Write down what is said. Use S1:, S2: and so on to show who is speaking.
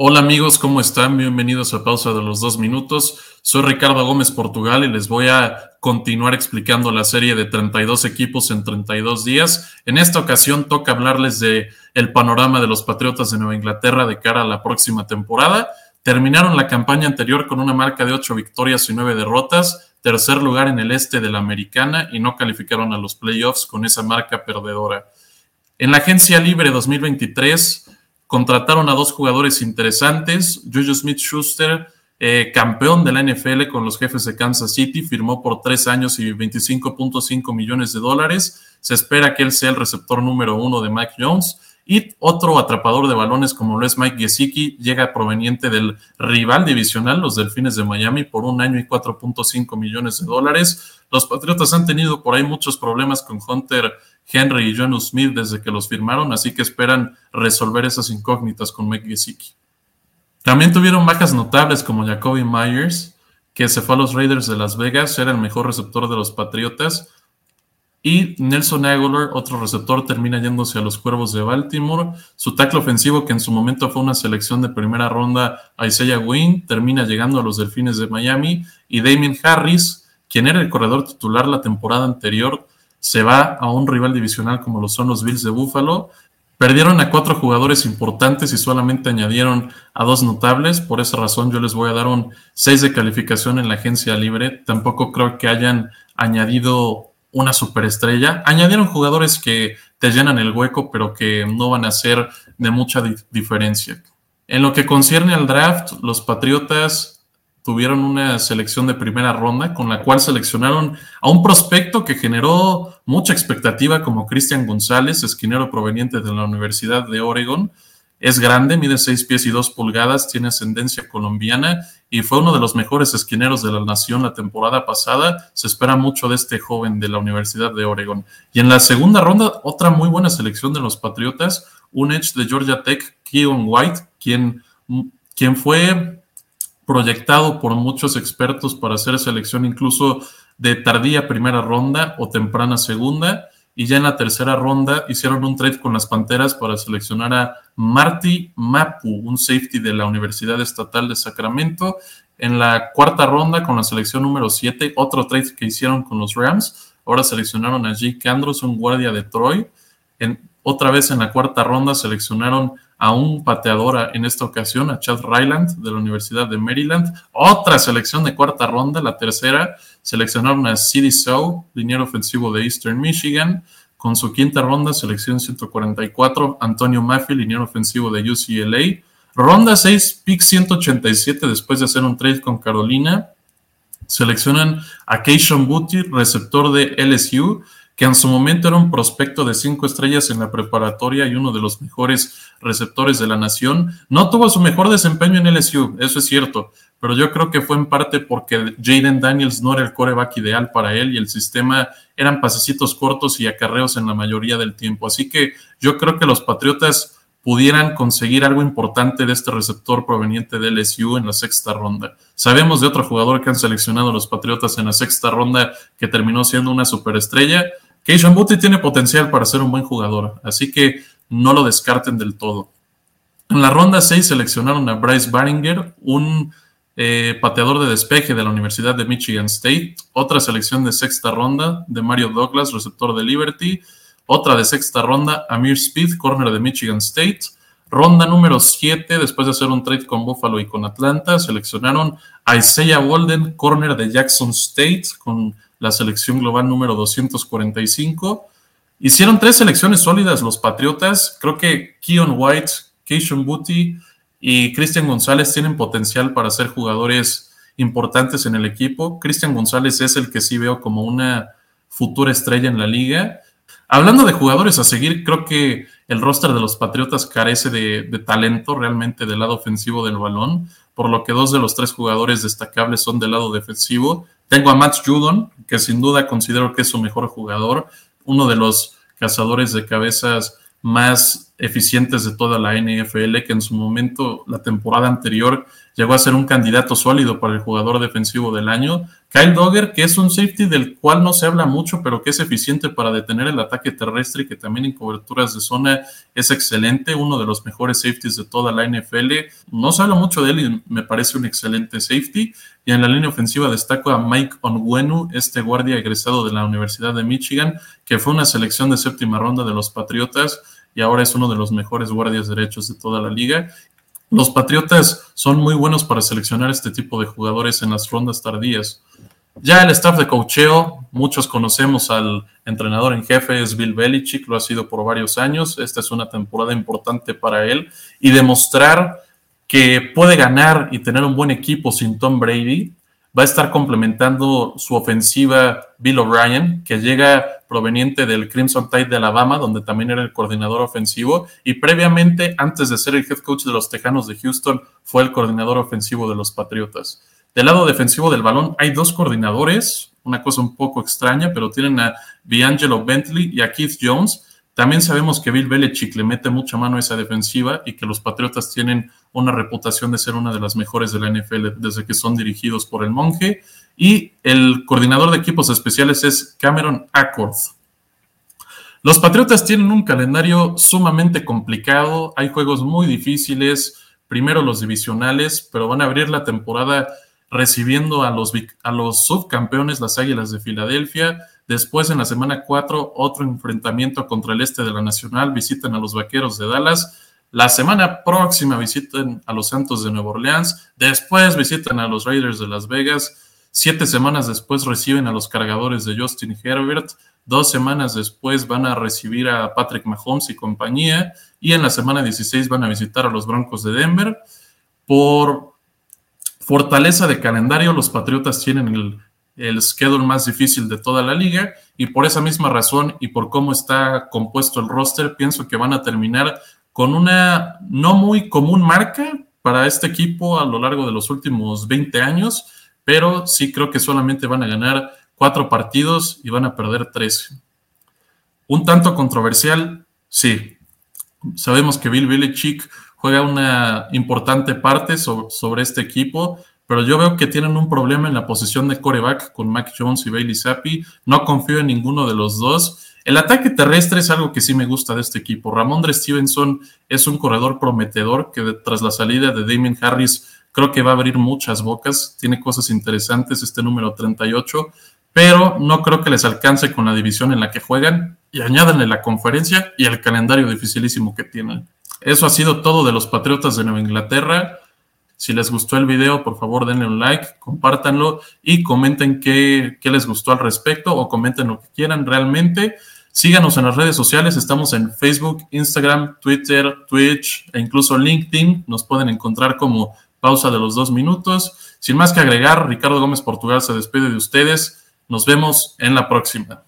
S1: Hola amigos, ¿cómo están? Bienvenidos a Pausa de los Dos Minutos. Soy Ricardo Gómez Portugal y les voy a continuar explicando la serie de 32 equipos en 32 días. En esta ocasión toca hablarles de el panorama de los Patriotas de Nueva Inglaterra de cara a la próxima temporada. Terminaron la campaña anterior con una marca de 8 victorias y 9 derrotas, tercer lugar en el este de la Americana y no calificaron a los playoffs con esa marca perdedora. En la agencia libre 2023 Contrataron a dos jugadores interesantes. Juju Smith Schuster, eh, campeón de la NFL con los jefes de Kansas City, firmó por tres años y 25.5 millones de dólares. Se espera que él sea el receptor número uno de Mike Jones. Y otro atrapador de balones como lo es Mike Gesicki llega proveniente del rival divisional, los Delfines de Miami, por un año y 4.5 millones de dólares. Los Patriotas han tenido por ahí muchos problemas con Hunter Henry y John Smith desde que los firmaron, así que esperan resolver esas incógnitas con Mike Gesicki. También tuvieron bajas notables como Jacoby Myers, que se fue a los Raiders de Las Vegas, era el mejor receptor de los Patriotas y Nelson Aguilar, otro receptor, termina yéndose a los Cuervos de Baltimore. Su tackle ofensivo, que en su momento fue una selección de primera ronda, Isaiah Wynn, termina llegando a los Delfines de Miami. Y Damien Harris, quien era el corredor titular la temporada anterior, se va a un rival divisional como lo son los Bills de Buffalo. Perdieron a cuatro jugadores importantes y solamente añadieron a dos notables. Por esa razón yo les voy a dar un 6 de calificación en la agencia libre. Tampoco creo que hayan añadido una superestrella. Añadieron jugadores que te llenan el hueco, pero que no van a ser de mucha diferencia. En lo que concierne al draft, los Patriotas tuvieron una selección de primera ronda con la cual seleccionaron a un prospecto que generó mucha expectativa como Cristian González, esquinero proveniente de la Universidad de Oregon. Es grande, mide 6 pies y 2 pulgadas, tiene ascendencia colombiana y fue uno de los mejores esquineros de la nación la temporada pasada. Se espera mucho de este joven de la Universidad de Oregon. Y en la segunda ronda, otra muy buena selección de los Patriotas, un edge de Georgia Tech, Keon White, quien, quien fue proyectado por muchos expertos para hacer selección incluso de tardía primera ronda o temprana segunda y ya en la tercera ronda hicieron un trade con las Panteras para seleccionar a Marty Mapu, un safety de la Universidad Estatal de Sacramento. En la cuarta ronda con la selección número 7, otro trade que hicieron con los Rams. Ahora seleccionaron a Jake Andrews, un guardia de Troy. En, otra vez en la cuarta ronda seleccionaron a un en esta ocasión a Chad Ryland de la Universidad de Maryland. Otra selección de cuarta ronda, la tercera, seleccionaron a CD Sow, liniero ofensivo de Eastern Michigan. Con su quinta ronda, selección 144, Antonio Maffei, liniero ofensivo de UCLA. Ronda 6, pick 187, después de hacer un trade con Carolina. Seleccionan a Keishon Booty, receptor de LSU que en su momento era un prospecto de cinco estrellas en la preparatoria y uno de los mejores receptores de la nación. No tuvo su mejor desempeño en LSU, eso es cierto, pero yo creo que fue en parte porque Jaden Daniels no era el coreback ideal para él y el sistema eran pasecitos cortos y acarreos en la mayoría del tiempo. Así que yo creo que los Patriotas pudieran conseguir algo importante de este receptor proveniente de LSU en la sexta ronda. Sabemos de otro jugador que han seleccionado los Patriotas en la sexta ronda que terminó siendo una superestrella Keishon Booty tiene potencial para ser un buen jugador, así que no lo descarten del todo. En la ronda 6 seleccionaron a Bryce Baringer, un eh, pateador de despeje de la Universidad de Michigan State. Otra selección de sexta ronda de Mario Douglas, receptor de Liberty. Otra de sexta ronda, Amir Speed, corner de Michigan State. Ronda número 7, después de hacer un trade con Buffalo y con Atlanta, seleccionaron a Isaiah Walden, corner de Jackson State, con la selección global número 245. Hicieron tres selecciones sólidas los Patriotas. Creo que Keon White, Keishon Booty y Cristian González tienen potencial para ser jugadores importantes en el equipo. Cristian González es el que sí veo como una futura estrella en la liga. Hablando de jugadores a seguir, creo que el roster de los Patriotas carece de, de, talento realmente del lado ofensivo del balón, por lo que dos de los tres jugadores destacables son del lado defensivo. Tengo a Matt Judon, que sin duda considero que es su mejor jugador, uno de los cazadores de cabezas más eficientes de toda la NFL, que en su momento, la temporada anterior, llegó a ser un candidato sólido para el jugador defensivo del año. Kyle Dogger, que es un safety del cual no se habla mucho, pero que es eficiente para detener el ataque terrestre que también en coberturas de zona es excelente, uno de los mejores safeties de toda la NFL. No se habla mucho de él y me parece un excelente safety. Y en la línea ofensiva destaco a Mike Onwenu, este guardia egresado de la Universidad de Michigan, que fue una selección de séptima ronda de los Patriotas y ahora es uno de los mejores guardias derechos de toda la liga. Los Patriotas son muy buenos para seleccionar este tipo de jugadores en las rondas tardías. Ya el staff de cocheo, muchos conocemos al entrenador en jefe, es Bill Belichick, lo ha sido por varios años. Esta es una temporada importante para él y demostrar que puede ganar y tener un buen equipo sin Tom Brady va a estar complementando su ofensiva Bill O'Brien, que llega proveniente del Crimson Tide de Alabama, donde también era el coordinador ofensivo, y previamente, antes de ser el head coach de los Tejanos de Houston, fue el coordinador ofensivo de los Patriotas. Del lado defensivo del balón hay dos coordinadores, una cosa un poco extraña, pero tienen a D'Angelo Bentley y a Keith Jones, también sabemos que Bill Belichick le mete mucha mano a esa defensiva y que los Patriotas tienen una reputación de ser una de las mejores de la NFL desde que son dirigidos por el monje. Y el coordinador de equipos especiales es Cameron Accord. Los Patriotas tienen un calendario sumamente complicado, hay juegos muy difíciles, primero los divisionales, pero van a abrir la temporada recibiendo a los, a los subcampeones, las Águilas de Filadelfia, Después, en la semana 4, otro enfrentamiento contra el este de la Nacional. Visitan a los Vaqueros de Dallas. La semana próxima visitan a los Santos de Nueva Orleans. Después visitan a los Raiders de Las Vegas. Siete semanas después reciben a los cargadores de Justin Herbert. Dos semanas después van a recibir a Patrick Mahomes y compañía. Y en la semana 16 van a visitar a los Broncos de Denver. Por fortaleza de calendario, los Patriotas tienen el el schedule más difícil de toda la liga y por esa misma razón y por cómo está compuesto el roster, pienso que van a terminar con una no muy común marca para este equipo a lo largo de los últimos 20 años, pero sí creo que solamente van a ganar cuatro partidos y van a perder tres. Un tanto controversial, sí. Sabemos que Bill Belichick juega una importante parte sobre este equipo, pero yo veo que tienen un problema en la posición de coreback con Mac Jones y Bailey Zappi. No confío en ninguno de los dos. El ataque terrestre es algo que sí me gusta de este equipo. Ramondre Stevenson es un corredor prometedor que tras la salida de Damien Harris creo que va a abrir muchas bocas. Tiene cosas interesantes este número 38, pero no creo que les alcance con la división en la que juegan y añádanle la conferencia y el calendario dificilísimo que tienen. Eso ha sido todo de los Patriotas de Nueva Inglaterra. Si les gustó el video, por favor denle un like, compártanlo y comenten qué, les gustó al respecto o comenten lo que quieran realmente. Síganos en las redes sociales, estamos en Facebook, Instagram, Twitter, Twitch e incluso LinkedIn. Nos pueden encontrar como pausa de los dos minutos. Sin más que agregar, Ricardo Gómez Portugal se despide de ustedes. Nos vemos en la próxima.